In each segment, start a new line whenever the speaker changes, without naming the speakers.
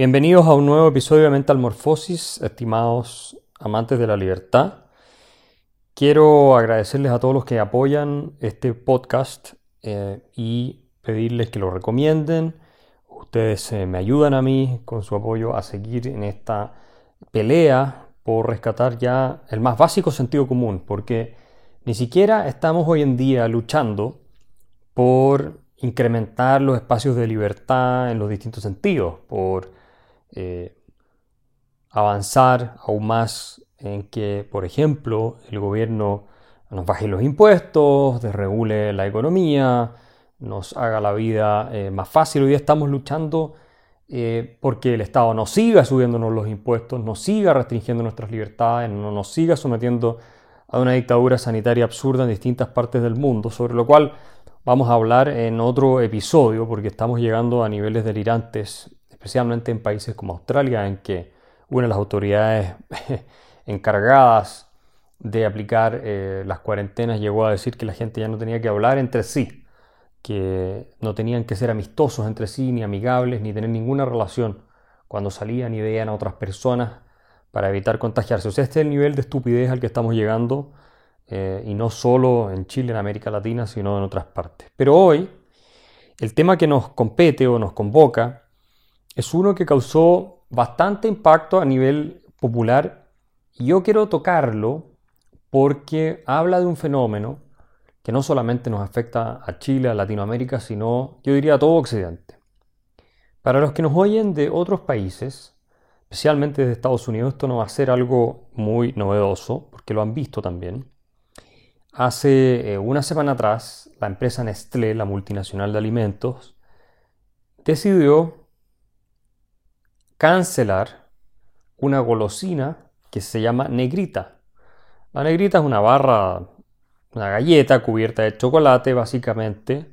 Bienvenidos a un nuevo episodio de Mental Morphosis, estimados amantes de la libertad. Quiero agradecerles a todos los que apoyan este podcast eh, y pedirles que lo recomienden. Ustedes eh, me ayudan a mí con su apoyo a seguir en esta pelea por rescatar ya el más básico sentido común, porque ni siquiera estamos hoy en día luchando por incrementar los espacios de libertad en los distintos sentidos, por eh, avanzar aún más en que, por ejemplo, el gobierno nos baje los impuestos, desregule la economía, nos haga la vida eh, más fácil. Hoy día estamos luchando eh, porque el Estado no siga subiéndonos los impuestos, no siga restringiendo nuestras libertades, no nos siga sometiendo a una dictadura sanitaria absurda en distintas partes del mundo, sobre lo cual vamos a hablar en otro episodio porque estamos llegando a niveles delirantes, especialmente en países como Australia, en que una de las autoridades encargadas de aplicar eh, las cuarentenas llegó a decir que la gente ya no tenía que hablar entre sí, que no tenían que ser amistosos entre sí, ni amigables, ni tener ninguna relación cuando salían y veían a otras personas para evitar contagiarse. O sea, este es el nivel de estupidez al que estamos llegando, eh, y no solo en Chile, en América Latina, sino en otras partes. Pero hoy, el tema que nos compete o nos convoca es uno que causó bastante impacto a nivel popular y yo quiero tocarlo porque habla de un fenómeno que no solamente nos afecta a Chile, a Latinoamérica, sino yo diría a todo Occidente. Para los que nos oyen de otros países, especialmente de Estados Unidos, esto no va a ser algo muy novedoso, porque lo han visto también. Hace eh, una semana atrás, la empresa Nestlé, la multinacional de alimentos, decidió cancelar una golosina que se llama negrita. La negrita es una barra, una galleta cubierta de chocolate básicamente,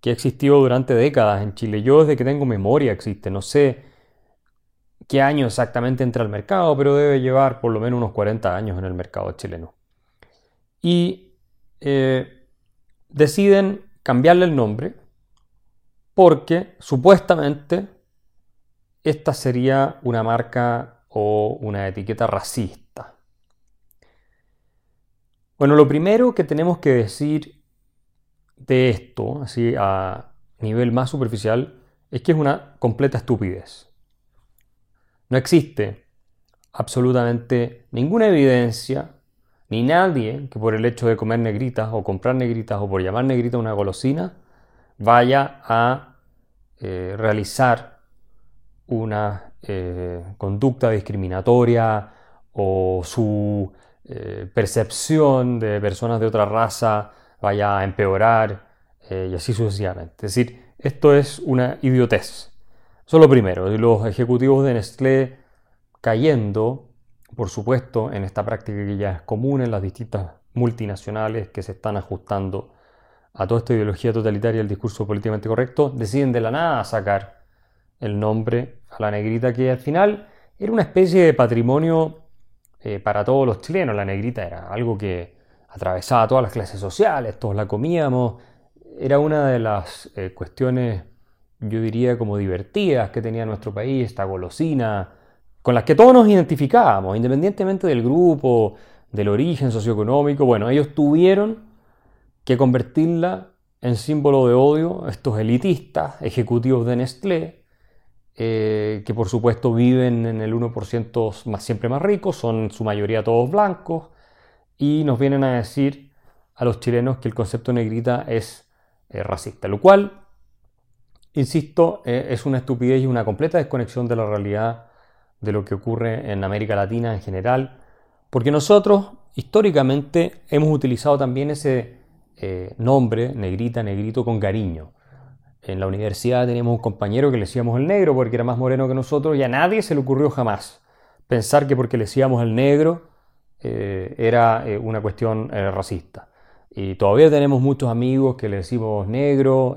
que ha existido durante décadas en Chile. Yo desde que tengo memoria existe, no sé qué año exactamente entra al mercado, pero debe llevar por lo menos unos 40 años en el mercado chileno. Y eh, deciden cambiarle el nombre porque supuestamente esta sería una marca o una etiqueta racista. Bueno, lo primero que tenemos que decir de esto, así a nivel más superficial, es que es una completa estupidez. No existe absolutamente ninguna evidencia, ni nadie que por el hecho de comer negritas o comprar negritas o por llamar negrita una golosina, vaya a eh, realizar una eh, conducta discriminatoria o su eh, percepción de personas de otra raza vaya a empeorar eh, y así sucesivamente. Es decir, esto es una idiotez. Eso es lo primero. Los ejecutivos de Nestlé cayendo, por supuesto, en esta práctica que ya es común en las distintas multinacionales que se están ajustando a toda esta ideología totalitaria del discurso políticamente correcto, deciden de la nada sacar el nombre a la negrita que al final era una especie de patrimonio eh, para todos los chilenos. La negrita era algo que atravesaba todas las clases sociales, todos la comíamos. Era una de las eh, cuestiones, yo diría, como divertidas que tenía nuestro país, esta golosina, con las que todos nos identificábamos, independientemente del grupo, del origen socioeconómico. Bueno, ellos tuvieron que convertirla en símbolo de odio, estos elitistas, ejecutivos de Nestlé, eh, que por supuesto viven en el 1% más, siempre más ricos, son en su mayoría todos blancos, y nos vienen a decir a los chilenos que el concepto negrita es eh, racista, lo cual, insisto, eh, es una estupidez y una completa desconexión de la realidad de lo que ocurre en América Latina en general, porque nosotros históricamente hemos utilizado también ese nombre, negrita, negrito, con cariño en la universidad teníamos un compañero que le decíamos el negro porque era más moreno que nosotros y a nadie se le ocurrió jamás pensar que porque le decíamos el negro eh, era eh, una cuestión eh, racista. Y todavía tenemos muchos amigos que le decimos negro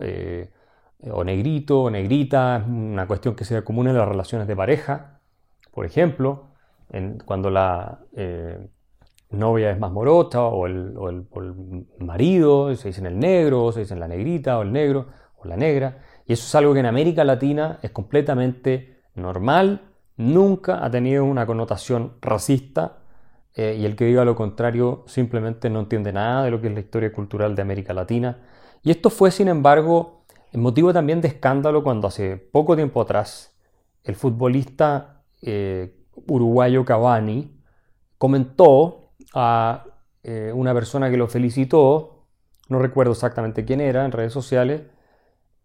o negrito o negrita, una cuestión que sea común en las relaciones de pareja. Por ejemplo, cuando la novia es más morocha o el, o el marido, se dicen el negro, se dicen la negrita o el negro la negra, y eso es algo que en América Latina es completamente normal, nunca ha tenido una connotación racista eh, y el que diga lo contrario simplemente no entiende nada de lo que es la historia cultural de América Latina. Y esto fue, sin embargo, motivo también de escándalo cuando hace poco tiempo atrás el futbolista eh, uruguayo Cavani comentó a eh, una persona que lo felicitó, no recuerdo exactamente quién era, en redes sociales,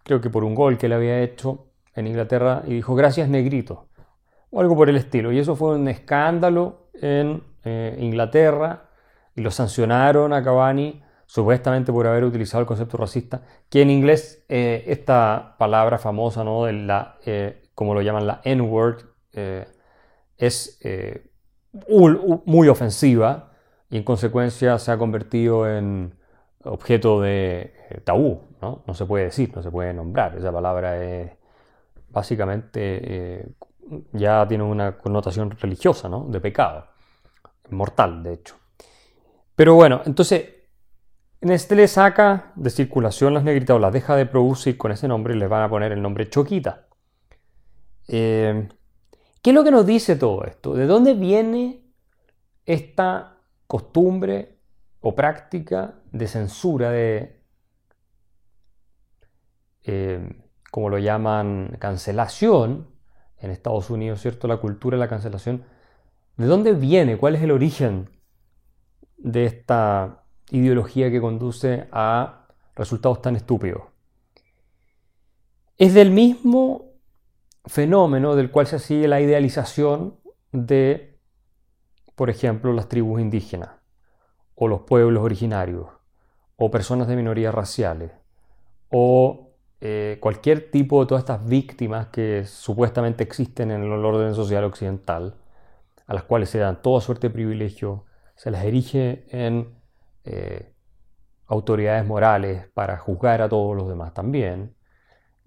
creo que por un gol que le había hecho en Inglaterra, y dijo gracias negrito, o algo por el estilo. Y eso fue un escándalo en eh, Inglaterra, y lo sancionaron a Cavani supuestamente por haber utilizado el concepto racista, que en inglés eh, esta palabra famosa, ¿no? De la, eh, como lo llaman la N-word, es muy ofensiva y en consecuencia se ha convertido en objeto de tabú, ¿no? Se puede decir, no se puede nombrar. Esa palabra es básicamente ya tiene una connotación religiosa, ¿no? De pecado. Mortal, de hecho. Pero bueno, entonces, Nestlé saca de circulación las negritas o las deja de producir con ese nombre y les van a poner el nombre Choquita. Eh, ¿Qué es lo que nos dice todo esto? ¿De dónde viene esta costumbre o práctica de censura de, eh, como lo llaman, cancelación en Estados Unidos, ¿cierto? La cultura de la cancelación. ¿De dónde viene? ¿Cuál es el origen de esta ideología que conduce a resultados tan estúpidos? Es del mismo fenómeno del cual se sigue la idealización de, por ejemplo, las tribus indígenas, o los pueblos originarios, o personas de minorías raciales, o eh, cualquier tipo de todas estas víctimas que supuestamente existen en el orden social occidental, a las cuales se dan toda suerte de privilegio, se las erige en eh, autoridades morales para juzgar a todos los demás también.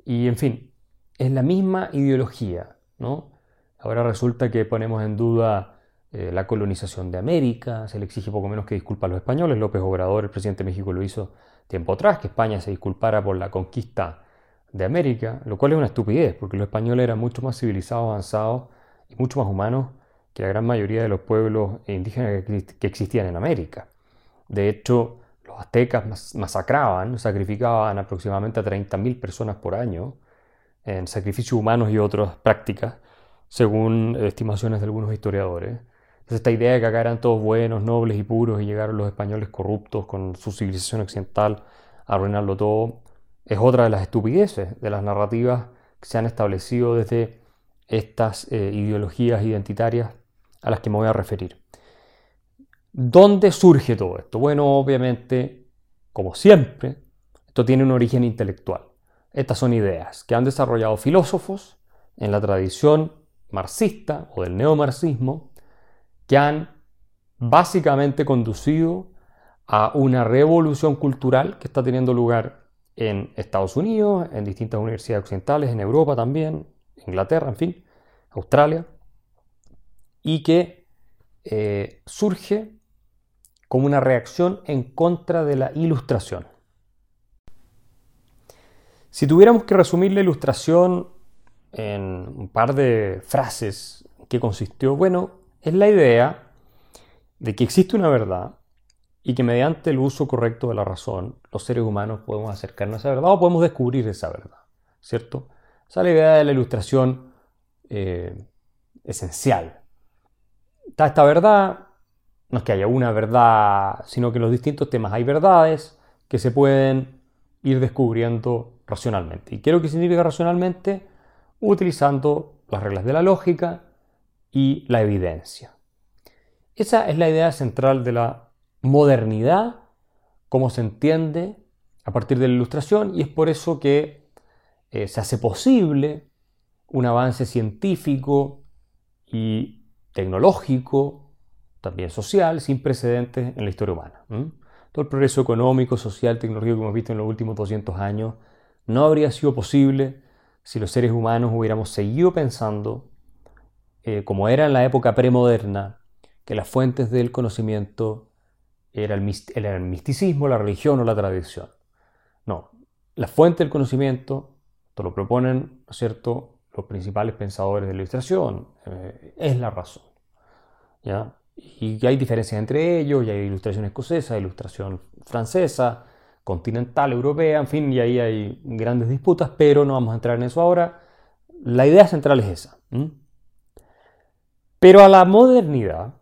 Y en fin, es la misma ideología, ¿no? Ahora resulta que ponemos en duda eh, la colonización de América, se le exige poco menos que disculpa a los españoles. López Obrador, el presidente de México, lo hizo tiempo atrás, que España se disculpara por la conquista de América, lo cual es una estupidez, porque los españoles eran mucho más civilizados, avanzados y mucho más humanos que la gran mayoría de los pueblos indígenas que existían en América. De hecho, los aztecas masacraban, sacrificaban aproximadamente a 30.000 personas por año en sacrificios humanos y otras prácticas, según estimaciones de algunos historiadores. Esta idea de que acá eran todos buenos, nobles y puros y llegaron los españoles corruptos con su civilización occidental a arruinarlo todo, es otra de las estupideces de las narrativas que se han establecido desde estas eh, ideologías identitarias a las que me voy a referir. ¿Dónde surge todo esto? Bueno, obviamente, como siempre, esto tiene un origen intelectual. Estas son ideas que han desarrollado filósofos en la tradición marxista o del neomarxismo que han básicamente conducido a una revolución cultural que está teniendo lugar en Estados Unidos, en distintas universidades occidentales, en Europa también, Inglaterra, en fin, Australia, y que eh, surge como una reacción en contra de la ilustración. Si tuviéramos que resumir la ilustración en un par de frases, ¿qué consistió? Bueno, es la idea de que existe una verdad y que mediante el uso correcto de la razón, los seres humanos podemos acercarnos a esa verdad o podemos descubrir esa verdad, ¿cierto? Esa es la idea de la ilustración eh, esencial. Está esta verdad, no es que haya una verdad, sino que en los distintos temas hay verdades que se pueden ir descubriendo racionalmente. ¿Y qué es lo que significa racionalmente? Utilizando las reglas de la lógica y la evidencia. Esa es la idea central de la modernidad como se entiende a partir de la ilustración y es por eso que eh, se hace posible un avance científico y tecnológico, también social, sin precedentes en la historia humana. Todo el progreso económico, social, tecnológico que hemos visto en los últimos 200 años no habría sido posible si los seres humanos hubiéramos seguido pensando, eh, como era en la época premoderna, que las fuentes del conocimiento era el, misticismo, la religión o la tradición. No, la fuente del conocimiento, te lo proponen, cierto?, los principales pensadores de la ilustración, eh, es la razón. ¿ya? Y hay diferencias entre ellos, y hay ilustración escocesa, ilustración francesa, continental, europea, en fin, y ahí hay grandes disputas, pero no vamos a entrar en eso ahora. La idea central es esa. Pero a la modernidad,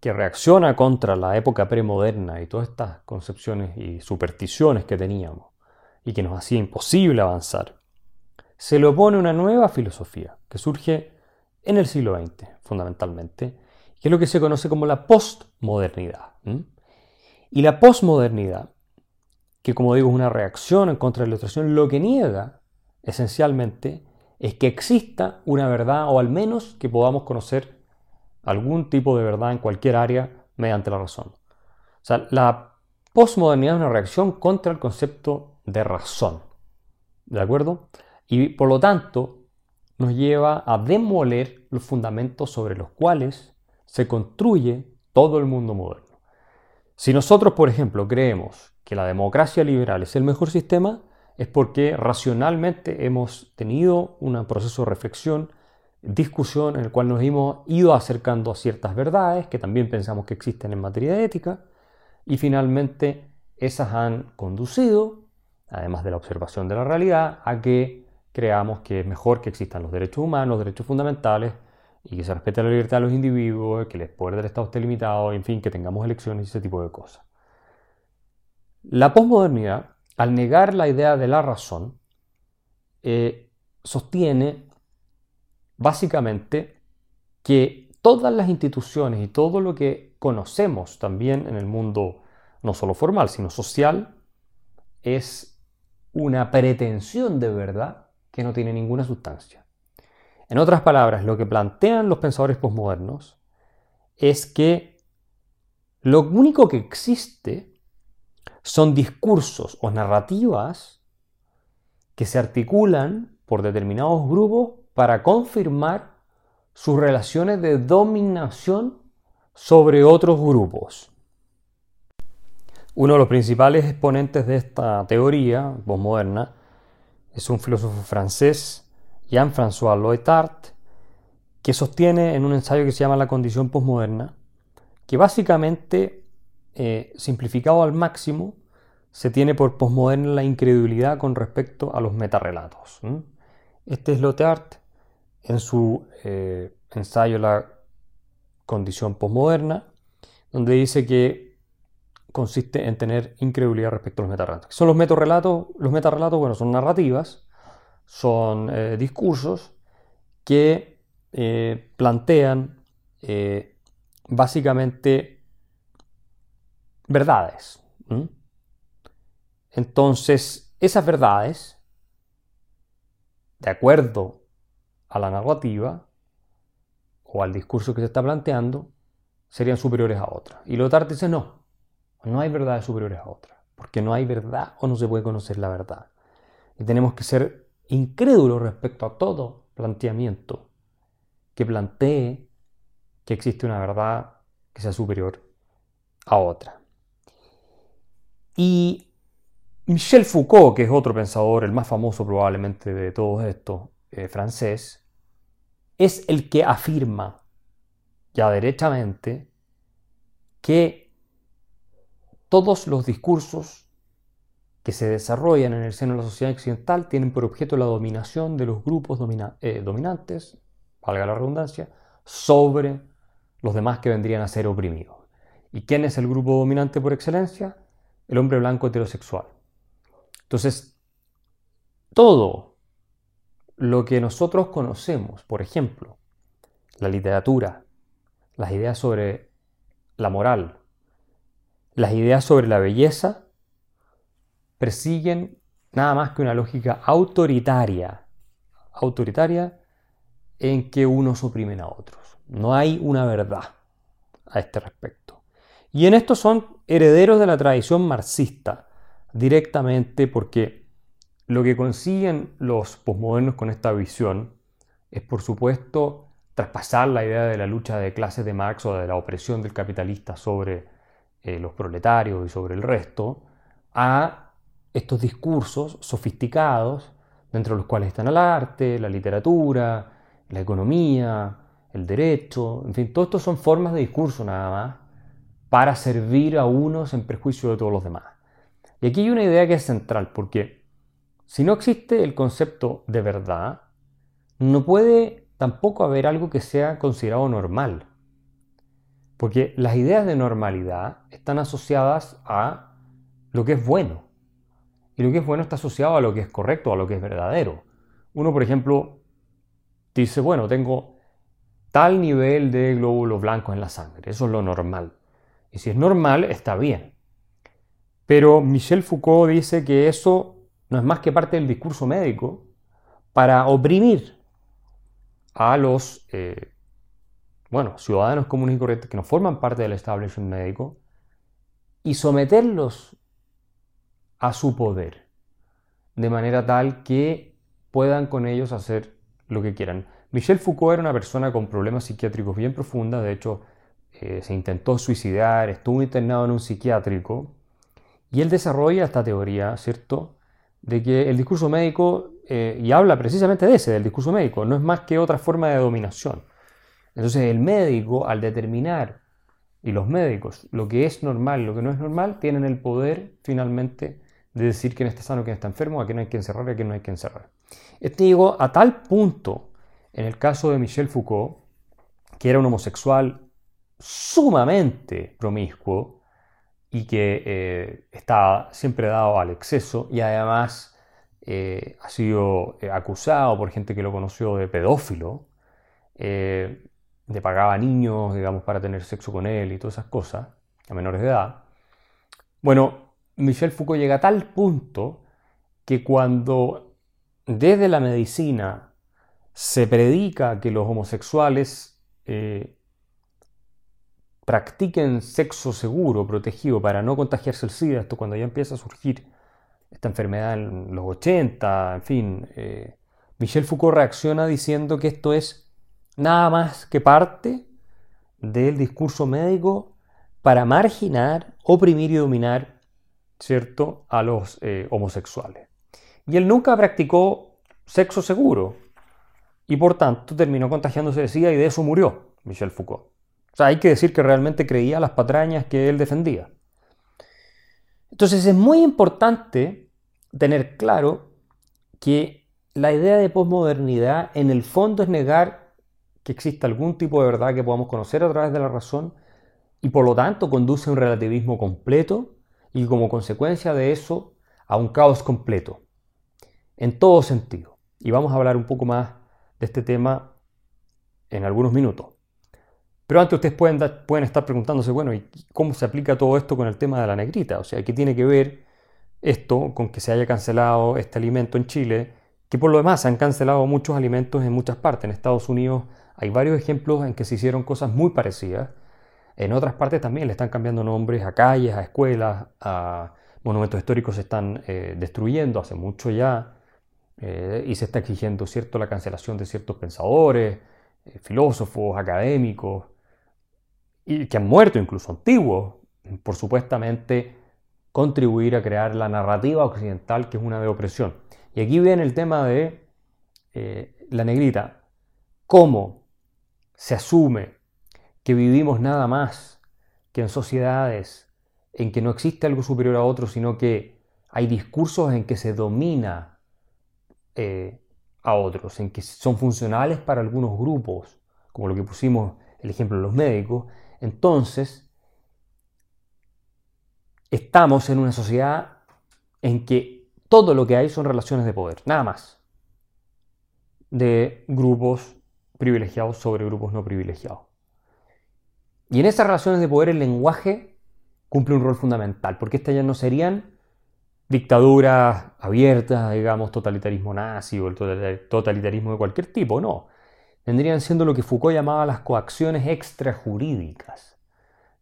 que reacciona contra la época premoderna y todas estas concepciones y supersticiones que teníamos, y que nos hacía imposible avanzar, se le opone una nueva filosofía que surge en el siglo XX, fundamentalmente, que es lo que se conoce como la postmodernidad. Y la postmodernidad, que como digo es una reacción en contra de la ilustración, lo que niega esencialmente es que exista una verdad o al menos que podamos conocer algún tipo de verdad en cualquier área mediante la razón. O sea, la postmodernidad es una reacción contra el concepto de razón. ¿De acuerdo? Y por lo tanto nos lleva a demoler los fundamentos sobre los cuales se construye todo el mundo moderno. Si nosotros, por ejemplo, creemos que la democracia liberal es el mejor sistema, es porque racionalmente hemos tenido un proceso de reflexión, discusión en el cual nos hemos ido acercando a ciertas verdades que también pensamos que existen en materia de ética y finalmente esas han conducido, además de la observación de la realidad, a que creamos que es mejor que existan los derechos humanos, derechos fundamentales y que se respete la libertad de los individuos, que el poder del Estado esté limitado, en fin, que tengamos elecciones y ese tipo de cosas. La posmodernidad, al negar la idea de la razón, eh, sostiene básicamente que todas las instituciones y todo lo que conocemos también en el mundo no solo formal, sino social, es una pretensión de verdad que no tiene ninguna sustancia. En otras palabras, lo que plantean los pensadores posmodernos es que lo único que existe son discursos o narrativas que se articulan por determinados grupos para confirmar sus relaciones de dominación sobre otros grupos. Uno de los principales exponentes de esta teoría posmoderna es un filósofo francés Jean-François Loetart, que sostiene en un ensayo que se llama La condición posmoderna, que básicamente, eh, simplificado al máximo, se tiene por posmoderna la incredulidad con respecto a los metarrelatos. Este es Loetart en su eh, ensayo La condición posmoderna, donde dice que consiste en tener incredulidad respecto a los metarrelatos. Son los metarrelatos? Los metarrelatos, bueno, son narrativas son eh, discursos que eh, plantean básicamente verdades. Entonces, esas verdades, de acuerdo a la narrativa o al discurso que se está planteando, serían superiores a otras. Y Lothar dice no, no hay verdades superiores a otras, porque no hay verdad o no se puede conocer la verdad. Y tenemos que ser incrédulo respecto a todo planteamiento que plantee que existe una verdad que sea superior a otra. Y Michel Foucault, que es otro pensador, el más famoso probablemente de todos estos, eh, francés, es el que afirma ya derechamente que todos los discursos que se desarrollan en el seno de la sociedad occidental tienen por objeto la dominación de los grupos eh, dominantes, valga la redundancia, sobre los demás que vendrían a ser oprimidos. ¿Y quién es el grupo dominante por excelencia? El hombre blanco heterosexual. Entonces, todo lo que nosotros conocemos, por ejemplo, la literatura, las ideas sobre la moral, las ideas sobre la belleza, persiguen nada más que una lógica autoritaria, autoritaria en que unos oprimen a otros. No hay una verdad a este respecto. Y en esto son herederos de la tradición marxista, directamente porque lo que consiguen los posmodernos con esta visión es, por supuesto, traspasar la idea de la lucha de clases de Marx o de la opresión del capitalista sobre eh, los proletarios y sobre el resto, a estos discursos sofisticados dentro de los cuales están el arte, la literatura, la economía, el derecho, en fin, todo esto son formas de discurso nada más para servir a unos en perjuicio de todos los demás. Y aquí hay una idea que es central, porque si no existe el concepto de verdad, no puede tampoco haber algo que sea considerado normal. Porque las ideas de normalidad están asociadas a lo que es bueno. Y lo que es bueno está asociado a lo que es correcto, a lo que es verdadero. Uno, por ejemplo, dice, bueno, tengo tal nivel de glóbulos blancos en la sangre. Eso es lo normal. Y si es normal, está bien. Pero Michel Foucault dice que eso no es más que parte del discurso médico para oprimir a los eh, bueno, ciudadanos comunes y corrientes que no forman parte del establishment médico y someterlos a su poder, de manera tal que puedan con ellos hacer lo que quieran. Michel Foucault era una persona con problemas psiquiátricos bien profundos, de hecho eh, se intentó suicidar, estuvo internado en un psiquiátrico y él desarrolla esta teoría, ¿cierto? De que el discurso médico, eh, y habla precisamente de ese, del discurso médico, no es más que otra forma de dominación. Entonces el médico, al determinar, y los médicos, lo que es normal lo que no es normal, tienen el poder finalmente de decir quién está sano, quién está enfermo, a quién hay que encerrar a quién no hay que encerrar. Esto llegó a tal punto, en el caso de Michel Foucault, que era un homosexual sumamente promiscuo y que eh, estaba siempre dado al exceso y además eh, ha sido eh, acusado por gente que lo conoció de pedófilo le pagaba a niños, digamos, para tener sexo con él y todas esas cosas, a menores de edad. Bueno, Michel Foucault llega a tal punto que cuando desde la medicina se predica que los homosexuales eh, practiquen sexo seguro, protegido, para no contagiarse el SIDA, esto cuando ya empieza a surgir esta enfermedad en los 80, en fin, eh, Michel Foucault reacciona diciendo que esto es nada más que parte del discurso médico para marginar, oprimir y dominar, ¿cierto?, a los eh, homosexuales. Y él nunca practicó sexo seguro y por tanto terminó contagiándose de SIDA y de eso murió Michel Foucault. O sea, hay que decir que realmente creía las patrañas que él defendía. Entonces es muy importante tener claro que la idea de posmodernidad en el fondo es negar que exista algún tipo de verdad que podamos conocer a través de la razón y por lo tanto conduce a un relativismo completo y como consecuencia de eso a un caos completo, en todo sentido. Y vamos a hablar un poco más de este tema en algunos minutos. Pero antes ustedes pueden, pueden estar preguntándose, bueno, ¿y cómo se aplica todo esto con el tema de la negrita? O sea, ¿qué tiene que ver esto con que se haya cancelado este alimento en Chile? Que por lo demás se han cancelado muchos alimentos en muchas partes. En Estados Unidos hay varios ejemplos en que se hicieron cosas muy parecidas. En otras partes también le están cambiando nombres a calles, a escuelas, a monumentos históricos se están eh, destruyendo hace mucho ya eh, y se está exigiendo cierto la cancelación de ciertos pensadores, eh, filósofos, académicos y que han muerto incluso antiguos por supuestamente contribuir a crear la narrativa occidental que es una de opresión. Y aquí viene el tema de la negrita. ¿Cómo se asume que vivimos nada más que en sociedades en que no existe algo superior a otro, sino que hay discursos en que se domina eh, a otros, en que son funcionales para algunos grupos, como lo que pusimos el ejemplo de los médicos, entonces estamos en una sociedad en que todo lo que hay son relaciones de poder, nada más, de grupos privilegiados sobre grupos no privilegiados. Y en esas relaciones de poder el lenguaje cumple un rol fundamental, porque estas ya no serían dictaduras abiertas, digamos, totalitarismo nazi o el totalitarismo de cualquier tipo, no. Tendrían siendo lo que Foucault llamaba las coacciones extrajurídicas,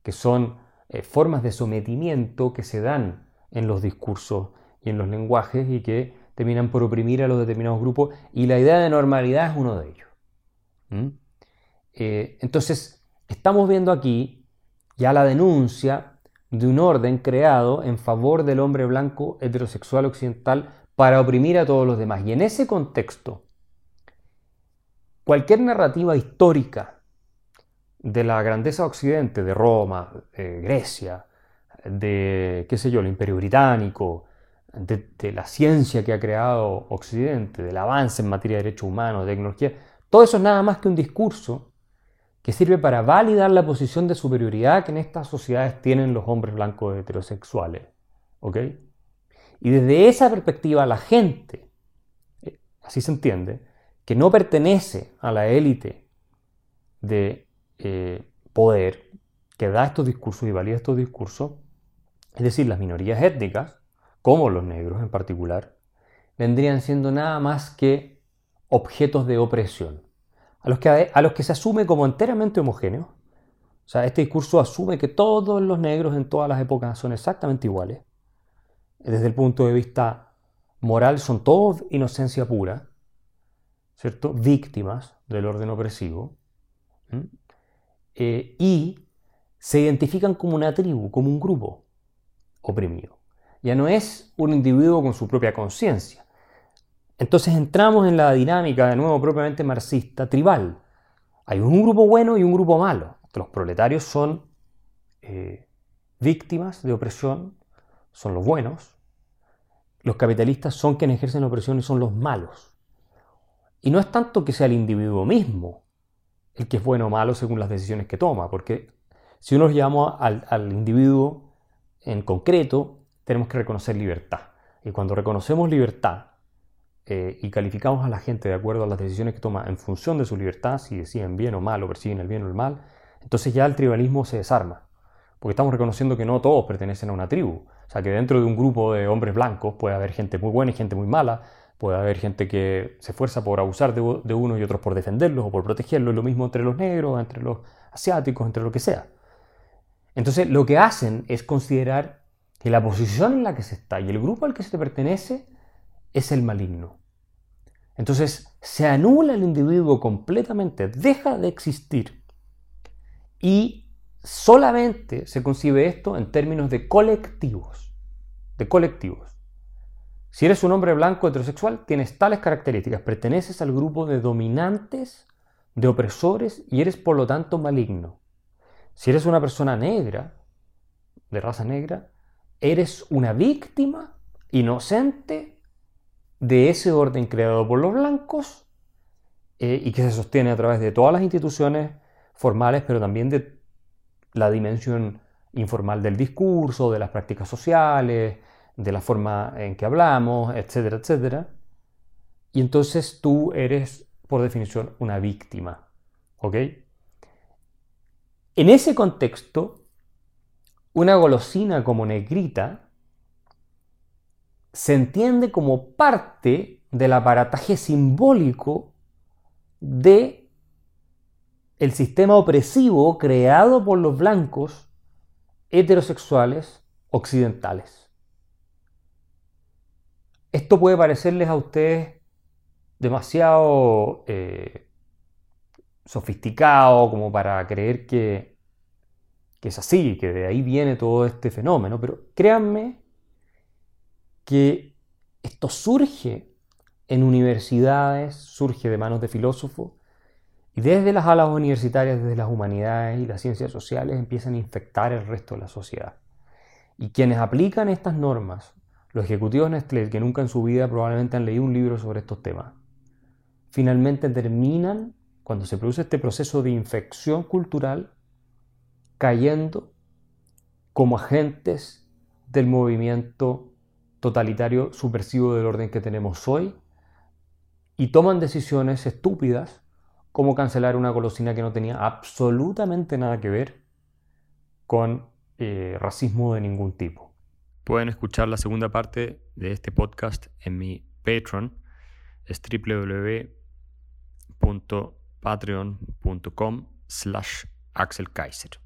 que son eh, formas de sometimiento que se dan en los discursos y en los lenguajes y que terminan por oprimir a los determinados grupos, y la idea de normalidad es uno de ellos. Eh, entonces, estamos viendo aquí ya la denuncia de un orden creado en favor del hombre blanco heterosexual occidental para oprimir a todos los demás. Y en ese contexto, cualquier narrativa histórica de la grandeza occidente, de Roma, de Grecia, de, qué sé yo, el imperio británico, de, de, la ciencia que ha creado Occidente, del avance en materia de derechos humanos, de tecnología, todo eso es nada más que un discurso que sirve para validar la posición de superioridad que en estas sociedades tienen los hombres blancos heterosexuales. ¿Ok? Y desde esa perspectiva la gente, eh, así se entiende, que no pertenece a la élite de eh, poder que da estos discursos y valida estos discursos, es decir, las minorías étnicas, como los negros en particular, vendrían siendo nada más que objetos de opresión, a los que, a los que se asume como enteramente homogéneos. O sea, este discurso asume que todos los negros en todas las épocas son exactamente iguales. Desde el punto de vista moral son todos inocencia pura, ¿cierto? Víctimas del orden opresivo. Eh, y se identifican como una tribu, como un grupo oprimido. Ya no es un individuo con su propia conciencia. Entonces entramos en la dinámica, de nuevo, propiamente marxista, tribal. Hay un grupo bueno y un grupo malo. Los proletarios son eh, víctimas de opresión, son los buenos. Los capitalistas son quienes ejercen la opresión y son los malos. Y no es tanto que sea el individuo mismo el que es bueno o malo según las decisiones que toma, porque si uno llama al, individuo en concreto, tenemos que reconocer libertad. Y cuando reconocemos libertad eh, y calificamos a la gente de acuerdo a las decisiones que toma en función de su libertad, si deciden bien o mal o persiguen el bien o el mal, entonces ya el tribalismo se desarma. Porque estamos reconociendo que no todos pertenecen a una tribu. O sea, que dentro de un grupo de hombres blancos puede haber gente muy buena y gente muy mala, puede haber gente que se esfuerza por abusar de, de unos y otros por defenderlos o por protegerlos, lo mismo entre los negros, entre los asiáticos, entre lo que sea. Entonces, lo que hacen es considerar que la posición en la que se está y el grupo al que se pertenece es el maligno. Entonces se anula el individuo completamente, deja de existir y solamente se concibe esto en términos de colectivos, de colectivos. Si eres un hombre blanco heterosexual, tienes tales características, perteneces al grupo de dominantes, de opresores y eres por lo tanto maligno. Si eres una persona negra, de raza negra, eres una víctima inocente de ese orden creado por los blancos eh, y que se sostiene a través de todas las instituciones formales, pero también de la dimensión informal del discurso, de las prácticas sociales, de la forma en que hablamos, etcétera, etcétera. Y entonces tú eres, por definición, una víctima. ¿Ok? En ese contexto, una golosina como negrita se entiende como parte del aparataje simbólico de el sistema opresivo creado por los blancos heterosexuales occidentales. Esto puede parecerles a ustedes demasiado eh, sofisticado como para creer que que es así, que de ahí viene todo este fenómeno, pero créanme que esto surge en universidades, surge de manos de filósofos, y desde las alas universitarias, desde las humanidades y las ciencias sociales empiezan a infectar el resto de la sociedad. Y quienes aplican estas normas, los ejecutivos Nestlé, que nunca en su vida probablemente han leído un libro sobre estos temas, finalmente terminan, cuando se produce este proceso de infección cultural, cayendo como agentes del movimiento totalitario subversivo del orden que tenemos hoy y toman decisiones estúpidas como cancelar una golosina que no tenía absolutamente nada que ver con eh, racismo de ningún tipo. Pueden escuchar la segunda parte de este podcast en mi Patreon, es www.patreon.com slash Axel Kaiser.